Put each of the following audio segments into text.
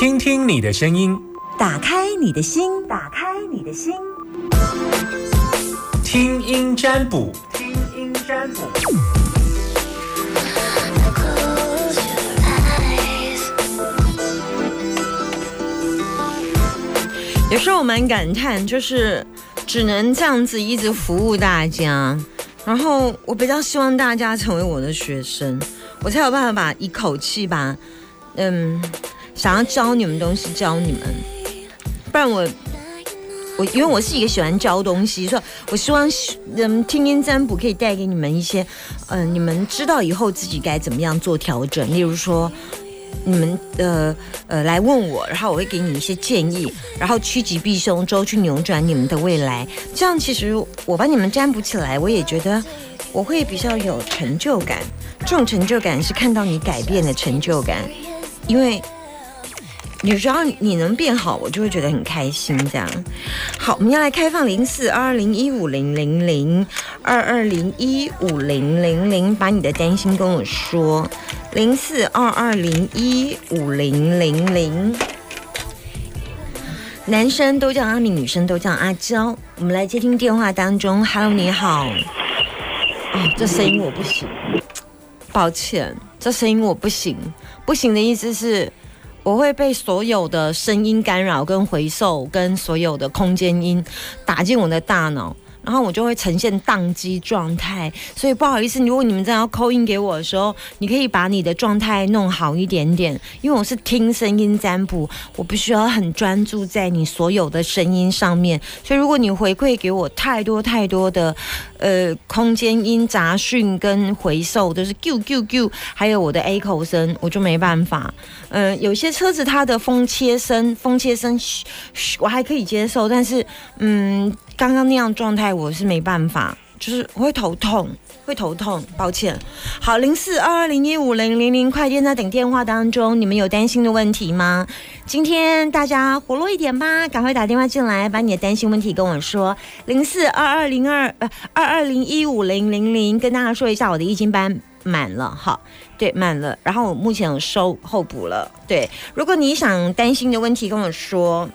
听听你的声音，打开你的心，打开你的心，听音占卜，听音占卜。有时候我蛮感叹，就是只能这样子一直服务大家，然后我比较希望大家成为我的学生，我才有办法把一口气把，嗯，想要教你们东西教你们，不然我我因为我是一个喜欢教东西，所以我希望嗯听音占卜可以带给你们一些，嗯，你们知道以后自己该怎么样做调整，例如说。你们呃呃来问我，然后我会给你一些建议，然后趋吉避凶，之后去扭转你们的未来。这样其实我把你们占卜起来，我也觉得我会比较有成就感。这种成就感是看到你改变的成就感，因为你只要你能变好，我就会觉得很开心。这样好，我们要来开放零四二二零一五零零零二二零一五零零零，把你的担心跟我说。零四二二零一五零零零，男生都叫阿明，女生都叫阿娇。我们来接听电话当中，Hello，你好。哦，这声音我不行，抱歉，这声音我不行。不行的意思是，我会被所有的声音干扰、跟回收、跟所有的空间音打进我的大脑。然后我就会呈现宕机状态，所以不好意思，如果你们真的要扣音给我的时候，你可以把你的状态弄好一点点，因为我是听声音占卜，我不需要很专注在你所有的声音上面，所以如果你回馈给我太多太多的，呃，空间音杂讯跟回授都是 Q Q Q，还有我的 A 口声，我就没办法。嗯，有些车子它的风切声，风切声，我还可以接受，但是，嗯。刚刚那样状态我是没办法，就是会头痛，会头痛，抱歉。好，零四二二零一五零零零，快电在等电话当中，你们有担心的问题吗？今天大家活络一点吧，赶快打电话进来，把你的担心问题跟我说。零四二二零二呃二二零一五零零零，跟大家说一下，我的易经班满了，好，对，满了。然后我目前有收候补了，对。如果你想担心的问题跟我说。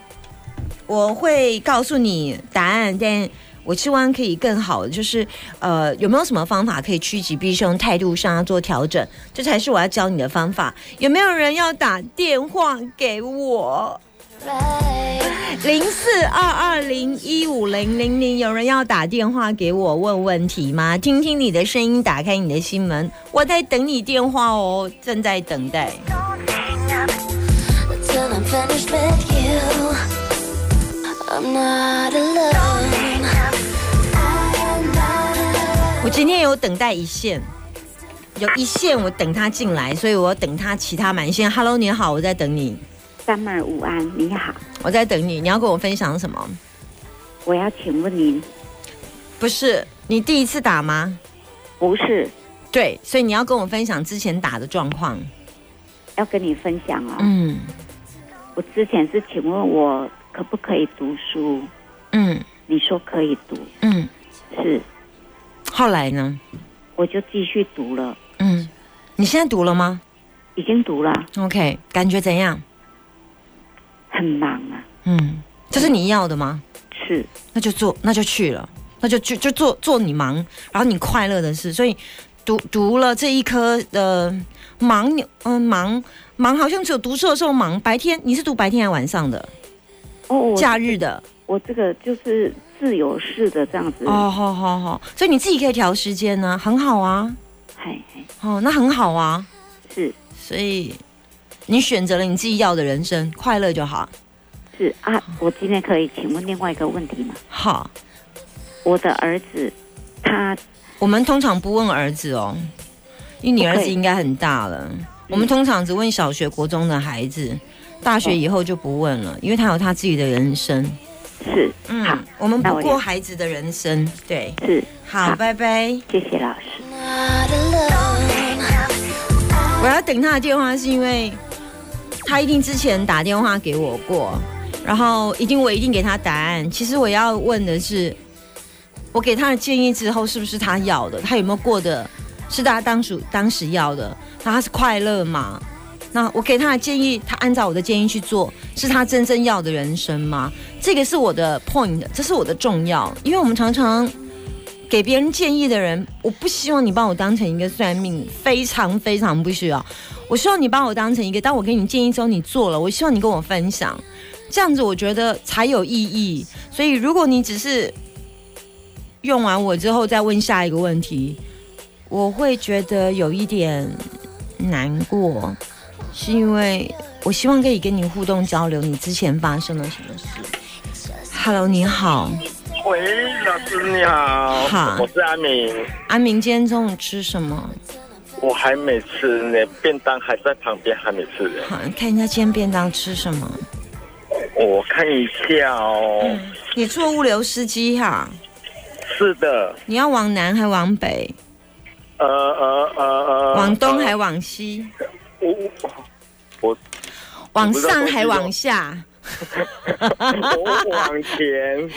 我会告诉你答案，但我希望可以更好的，就是呃，有没有什么方法可以趋吉避凶，态度上要做调整，这才是我要教你的方法。有没有人要打电话给我？零四二二零一五零零零，有人要打电话给我问问题吗？听听你的声音，打开你的心门，我在等你电话哦，正在等待。我今天有等待一线，有一线我等他进来，所以我等他其他满线。Hello，你好，我在等你。三二午安，你好，我在等你。你要跟我分享什么？我要请问您，不是你第一次打吗？不是，对，所以你要跟我分享之前打的状况。要跟你分享哦。嗯，我之前是请问我。可不可以读书？嗯，你说可以读。嗯，是。后来呢？我就继续读了。嗯，你现在读了吗？已经读了。OK，感觉怎样？很忙啊。嗯，这是你要的吗？是。那就做，那就去了，那就就就做做你忙，然后你快乐的事。所以读读了这一科的忙，嗯，忙忙好像只有读书的时候忙。白天你是读白天还是晚上的？哦，假日的，我这个就是自由式的这样子。哦，好好好，所以你自己可以调时间呢，很好啊。嘿，哦，那很好啊。是，所以你选择了你自己要的人生，快乐就好。是啊，我今天可以请问另外一个问题吗？好，我的儿子，他，我们通常不问儿子哦，因为你儿子应该很大了。我们通常只问小学、国中的孩子。大学以后就不问了，因为他有他自己的人生。是，嗯，好，我们不过孩子的人生。对，是，好，拜拜，谢谢老师。我要等他的电话，是因为他一定之前打电话给我过，然后一定我一定给他答案。其实我要问的是，我给他的建议之后，是不是他要的？他有没有过的是他当属当时要的？他是快乐吗？那我给他的建议，他按照我的建议去做，是他真正要的人生吗？这个是我的 point，这是我的重要。因为我们常常给别人建议的人，我不希望你把我当成一个算命，非常非常不需要。我希望你把我当成一个，当我给你建议之后，你做了，我希望你跟我分享，这样子我觉得才有意义。所以如果你只是用完我之后再问下一个问题，我会觉得有一点难过。是因为我希望可以跟你互动交流，你之前发生了什么事？Hello，你好。喂，老师你好。好，我是阿明。阿明，今天中午吃什么？我还没吃呢，便当还在旁边，还没吃。好，看一下今天便当吃什么。我看一下哦。你做物流司机哈？是的。你要往南还往北？呃呃呃呃。往东还往西？我我往上还往下？我往前。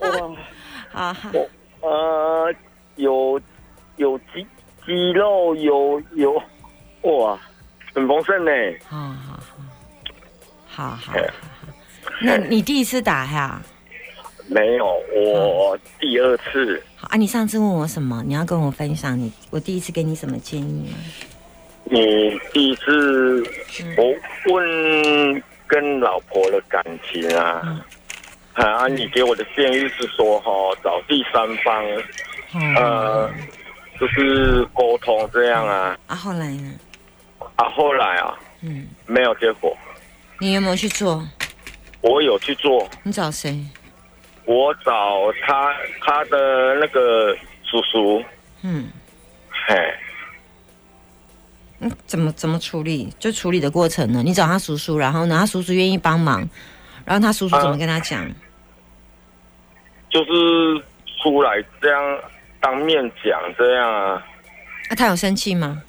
哇，好，呃，有有肌肌肉，有有哇，很丰盛呢。好好好，好好好。那你第一次打呀？没有，我第二次。好啊，你上次问我什么？你要跟我分享你我第一次给你什么建议吗？你第一次我问跟老婆的感情啊，啊，你给我的建议是说哈，找第三方，呃，就是沟通这样啊。啊，后来呢？啊，后来啊，嗯，没有结果。你有没有去做？我有去做。你找谁？我找他，他的那个叔叔。嗯，嘿。怎么怎么处理？就处理的过程呢？你找他叔叔，然后呢，他叔叔愿意帮忙，然后他叔叔怎么跟他讲？就是出来这样当面讲这样啊。那他有生气吗？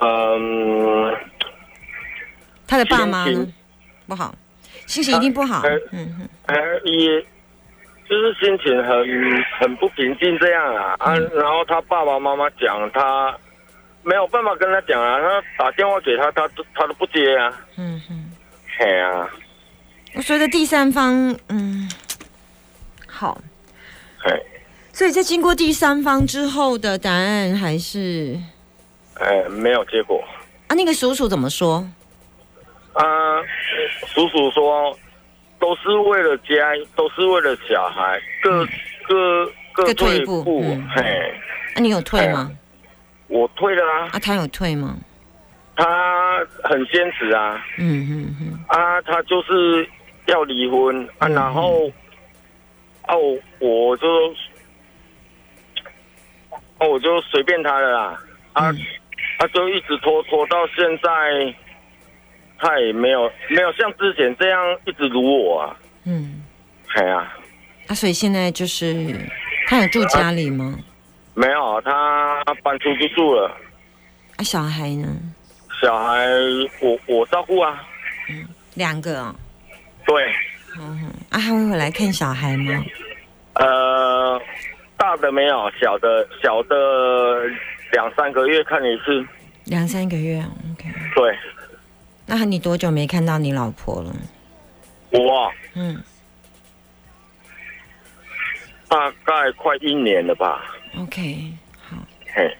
嗯。他的爸妈呢？不好，心情一定不好。嗯嗯。呃，也就是心情很很不平静这样啊啊！然后他爸爸妈妈讲他。没有办法跟他讲啊，他打电话给他，他都他都不接啊。嗯哼，嘿啊。我觉得第三方，嗯，好。嘿。所以在经过第三方之后的答案还是，哎，没有结果。啊，那个叔叔怎么说？啊，叔叔说，都是为了家，都是为了小孩，各各各退一步。嘿。那你有退吗？我退了啊！啊，他有退吗？他很坚持啊。嗯嗯嗯。啊，他就是要离婚啊，然后啊，我我就啊，我就随便他了啦。啊，他就一直拖拖到现在，他也没有没有像之前这样一直辱我啊。嗯。哎呀。啊，所以现在就是他有住家里吗？没有，他搬出去住了。啊，小孩呢？小孩，我我照顾啊。嗯，两个哦。对。嗯哼，啊，他会回来看小孩吗？呃，大的没有，小的小的两三个月看一次。两三个月，OK。对。那你多久没看到你老婆了？我。嗯。大概快一年了吧。OK，好，嘿，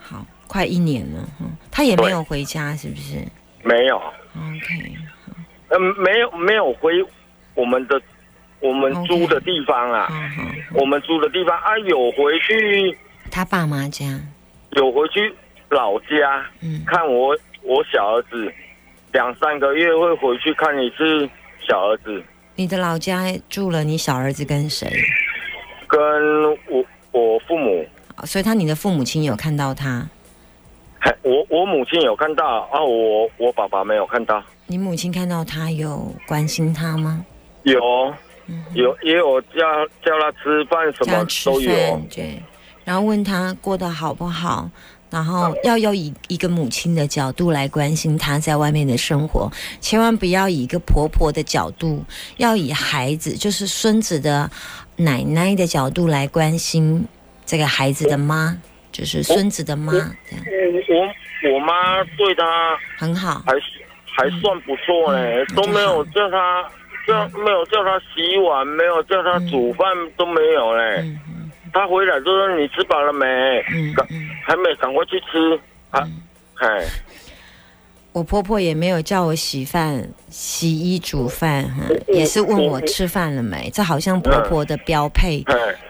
好，快一年了，他也没有回家，是不是？没有。OK，嗯，没有，没有回我们的我们租的地方啊。我们租的地方啊，有回去他爸妈家，有回去老家，嗯，看我我小儿子，两三个月会回去看一次小儿子。你的老家住了你小儿子跟谁？跟我。我父母，所以他你的父母亲有看到他？我我母亲有看到啊，我我爸爸没有看到。你母亲看到他有关心他吗？有，有也有叫叫他吃饭什么都有。对，然后问他过得好不好，然后要要以一个母亲的角度来关心他在外面的生活，千万不要以一个婆婆的角度，要以孩子就是孙子的。奶奶的角度来关心这个孩子的妈，就是孙子的妈。我我妈对他很好，还还算不错嘞，都没有叫他叫没有叫他洗碗，没有叫他煮饭都没有嘞。他回来就说：“你吃饱了没？赶还没，赶快去吃。”啊，哎。我婆婆也没有叫我洗饭、洗衣、煮饭，哈也是问我吃饭了没。这好像婆婆的标配。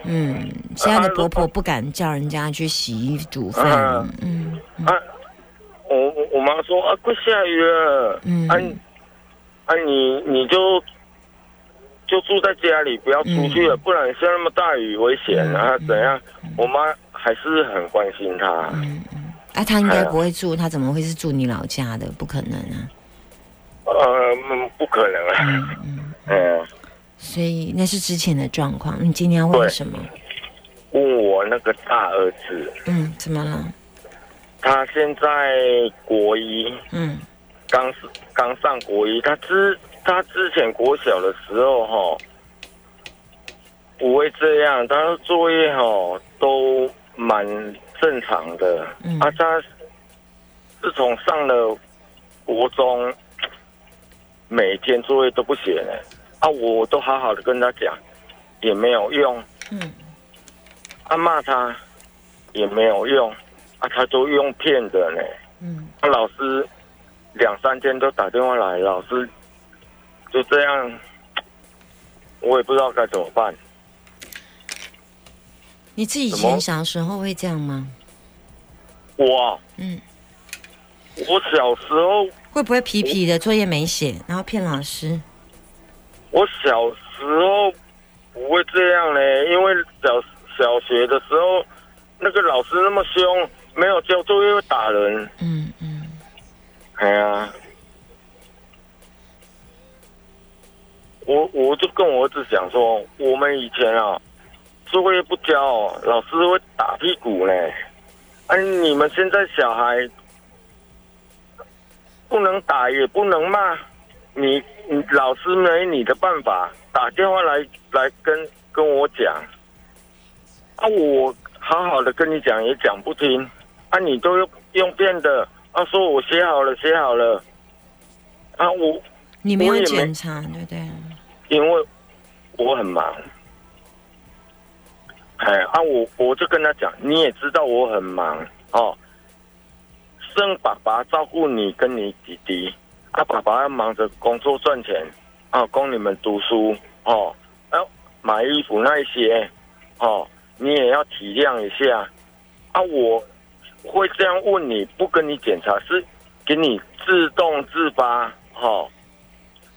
嗯，现在的婆婆不敢叫人家去洗衣、煮饭。嗯，啊，我我妈说啊，快下雨了。嗯，啊，啊，你你就就住在家里，不要出去了，不然下那么大雨危险啊，怎样？我妈还是很关心她。啊，他应该不会住，他怎么会是住你老家的？不可能啊！呃，不可能啊！嗯嗯嗯，所以那是之前的状况。你今天要问什么？问我那个大儿子。嗯，怎么了？他现在国一。嗯。刚刚上国一，他之他之前国小的时候哈，不会这样，他的作业哈都蛮。正常的，啊，他自从上了国中，每天作业都不写呢，啊，我都好好的跟他讲，也没有用，嗯，啊骂他也没有用，啊，他都用骗的呢，嗯，啊，老师两三天都打电话来，老师就这样，我也不知道该怎么办。你自己以前小时候会这样吗？我，嗯，我小时候会不会皮皮的作业没写，然后骗老师？我小时候不会这样嘞，因为小小学的时候，那个老师那么凶，没有交作业会打人。嗯嗯，哎呀，我我就跟我儿子讲说，我们以前啊。作业不交，老师会打屁股呢。哎，你们现在小孩不能打也不能骂，你你老师没你的办法，打电话来来跟跟我讲。啊，我好好的跟你讲也讲不听，啊，你都用用变的，啊，说我写好了写好了，啊，我你没有检查对不对？因为我很忙。哎啊，我我就跟他讲，你也知道我很忙哦，生爸爸照顾你跟你弟弟，啊，爸爸要忙着工作赚钱，啊，供你们读书哦，要买衣服那一些，哦，你也要体谅一下，啊，我会这样问你不跟你检查，是给你自动自发，哦，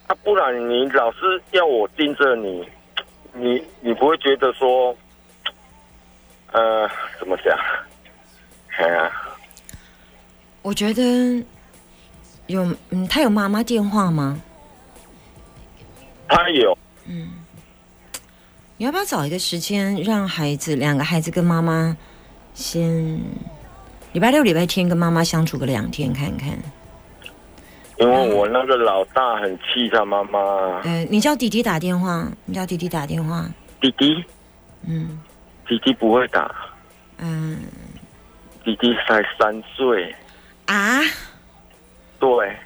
啊，不然你老是要我盯着你，你你不会觉得说。呃，怎么讲？哎呀，我觉得有，嗯，他有妈妈电话吗？他有。嗯，你要不要找一个时间，让孩子两个孩子跟妈妈先礼拜六、礼拜天跟妈妈相处个两天看看？因为我那个老大很气他妈妈。呃，你叫弟弟打电话，你叫弟弟打电话。弟弟，嗯。弟弟不会打，嗯，弟弟才三岁。啊，对，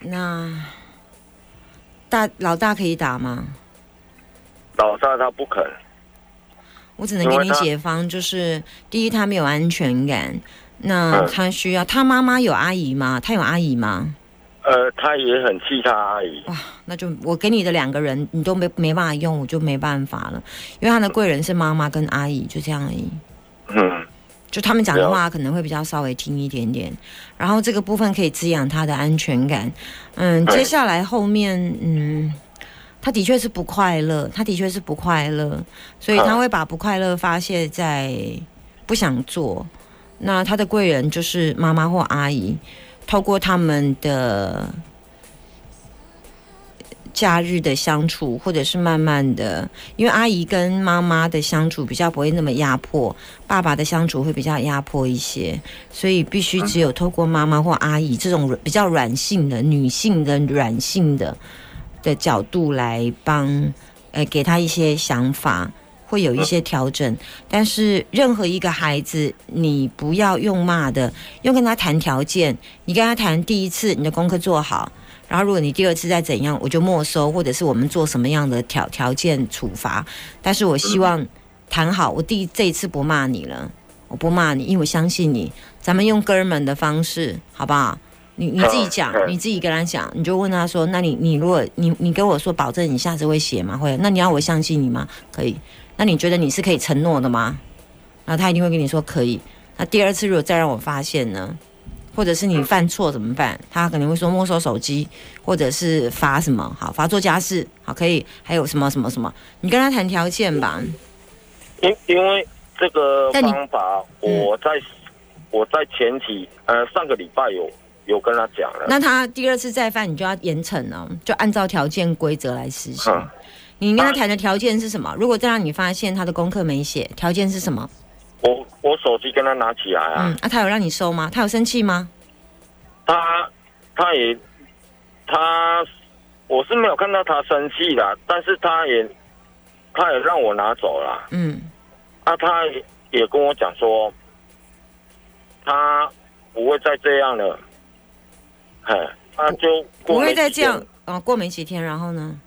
那大老大可以打吗？老大他不肯，我只能给你解方，就是第一他没有安全感，那他需要他妈妈有阿姨吗？他有阿姨吗？呃，他也很气他阿姨。哇，那就我给你的两个人，你都没没办法用，我就没办法了。因为他的贵人是妈妈跟阿姨，就这样而已。嗯，就他们讲的话可能会比较稍微听一点点，然后这个部分可以滋养他的安全感。嗯，接下来后面，嗯，他的确是不快乐，他的确是不快乐，所以他会把不快乐发泄在不想做。那他的贵人就是妈妈或阿姨。透过他们的假日的相处，或者是慢慢的，因为阿姨跟妈妈的相处比较不会那么压迫，爸爸的相处会比较压迫一些，所以必须只有透过妈妈或阿姨这种比较软性的女性的软性的的角度来帮，呃，给他一些想法。会有一些调整。但是任何一个孩子，你不要用骂的，用跟他谈条件。你跟他谈第一次，你的功课做好，然后如果你第二次再怎样，我就没收，或者是我们做什么样的条条件处罚。但是我希望谈好，我第这一次不骂你了，我不骂你，因为我相信你。咱们用哥们的方式，好不好？你你自己讲，你自己跟他讲，你就问他说：“那你你如果你你跟我说保证你下次会写吗？会？那你要我相信你吗？可以？那你觉得你是可以承诺的吗？那他一定会跟你说可以。那第二次如果再让我发现呢，或者是你犯错怎么办？他可能会说没收手机，或者是罚什么？好，罚做家事，好，可以？还有什么什么什么？你跟他谈条件吧。因因为这个方法，我在。我在前几，呃，上个礼拜有有跟他讲了。那他第二次再犯，你就要严惩了，就按照条件规则来实行。你跟他谈的条件是什么？如果再让你发现他的功课没写，条件是什么？我我手机跟他拿起来啊。嗯，啊，他有让你收吗？他有生气吗？他他也他，我是没有看到他生气的，但是他也他也让我拿走了。嗯，啊，他也跟我讲说。他不会再这样了，哎，他就不会再这样啊。过没几天，然后呢？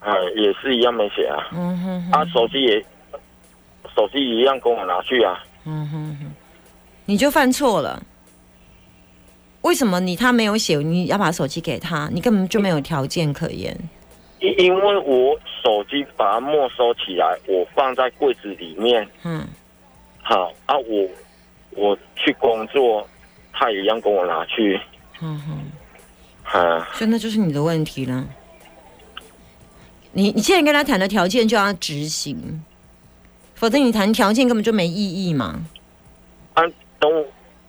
哎，也是一样没写啊。嗯哼，啊手机也手机一样跟我拿去啊。嗯哼哼，你就犯错了。为什么你他没有写？你要把手机给他，你根本就没有条件可言。因因为我手机把它没收起来，我放在柜子里面。嗯，好啊，我。我去工作，他也一样跟我拿去。嗯哼，啊，所以那就是你的问题了。你你现在跟他谈的条件就要执行，否则你谈条件根本就没意义嘛。啊，等我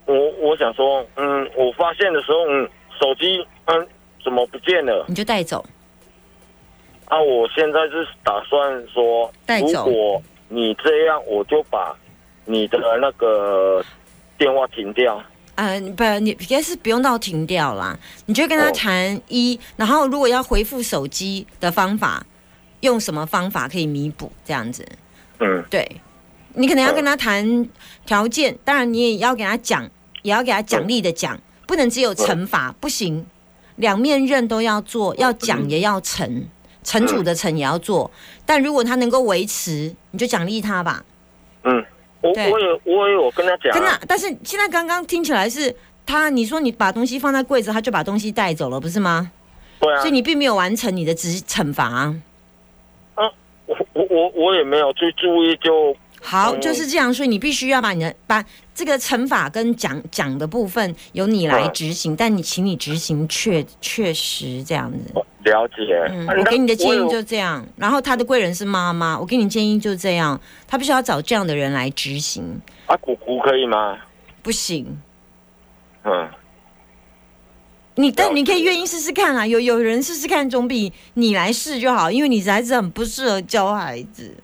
我我想说，嗯，我发现的时候，嗯，手机嗯怎么不见了？你就带走。啊，我现在是打算说，如果你这样，我就把。你的那个电话停掉？嗯，不，你应该是不用到停掉啦。你就跟他谈一，然后如果要回复手机的方法，用什么方法可以弥补这样子？嗯，对，你可能要跟他谈条件，当然你也要给他讲，也要给他奖励的讲，不能只有惩罚，不行，两面刃都要做，要讲也要惩，惩处的惩也要做。但如果他能够维持，你就奖励他吧。嗯。我我有我有跟他讲，真的，但是现在刚刚听起来是他，你说你把东西放在柜子，他就把东西带走了，不是吗？对啊，所以你并没有完成你的职惩罚。啊，我我我我也没有去注意，就好就是这样，所以你必须要把你的把这个惩罚跟讲讲的部分由你来执行，但你请你执行确确实这样子。了解，嗯，我给你的建议就这样。然后他的贵人是妈妈，我给你建议就这样。他必须要找这样的人来执行。啊，姑姑可以吗？不行。嗯。你但你可以愿意试试看啊，有有人试试看总比你来试就好，因为你孩子很不适合教孩子。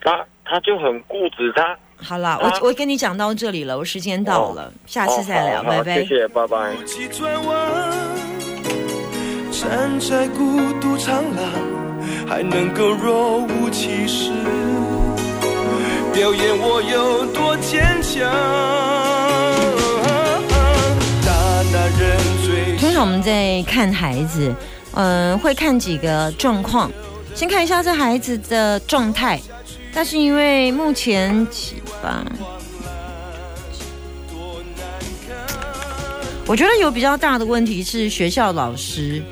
他他就很固执，他。好了，我我跟你讲到这里了，我时间到了，下次再聊，拜拜。谢谢，拜拜。站在孤独长廊，还能够若无其事表演我有多坚强。我们在看孩子，嗯，会看几个状况，先看一下这孩子的状态。但是因为目前起吧，我觉得有比较大的问题是学校老师。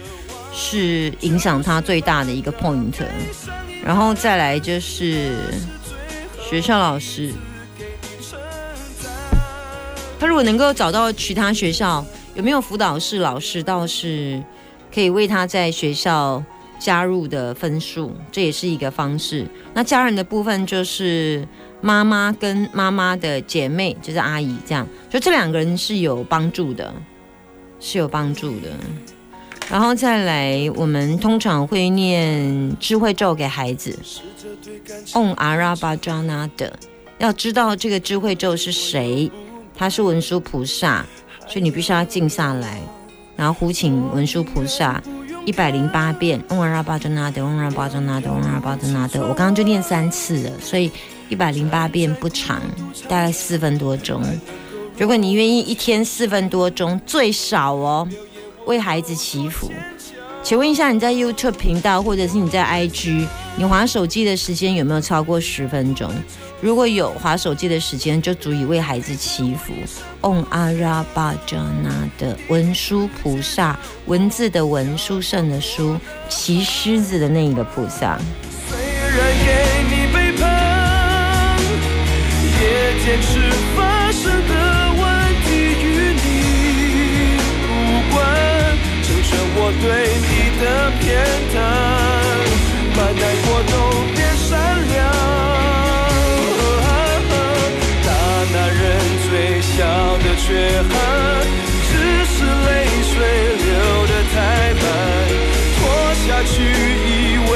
是影响他最大的一个 point，然后再来就是学校老师，他如果能够找到其他学校有没有辅导室老师，倒是可以为他在学校加入的分数，这也是一个方式。那家人的部分就是妈妈跟妈妈的姐妹，就是阿姨这样，就这两个人是有帮助的，是有帮助的。然后再来，我们通常会念智慧咒给孩子。Om Arabajna 的，要知道这个智慧咒是谁，他是文殊菩萨，所以你必须要静下来，然后呼请文殊菩萨，一百零八遍，嗡阿拉巴尊纳德，嗡阿拉巴尊纳德，嗡阿拉巴尊纳德。我刚刚就念三次了，所以一百零八遍不长，大概四分多钟。如果你愿意一天四分多钟，最少哦，为孩子祈福。请问一下，你在 YouTube 频道或者是你在 IG，你划手机的时间有没有超过十分钟？如果有划手机的时间，就足以为孩子祈福。Om Arabajana 的文殊菩萨，文字的文，殊胜的殊，骑狮子的那一个菩萨。虽然给你背叛，也坚持发生的问题与你无关，成全我对你。的偏袒，把难过都变善良。的缺憾，只是泪水流得太慢，拖下去以为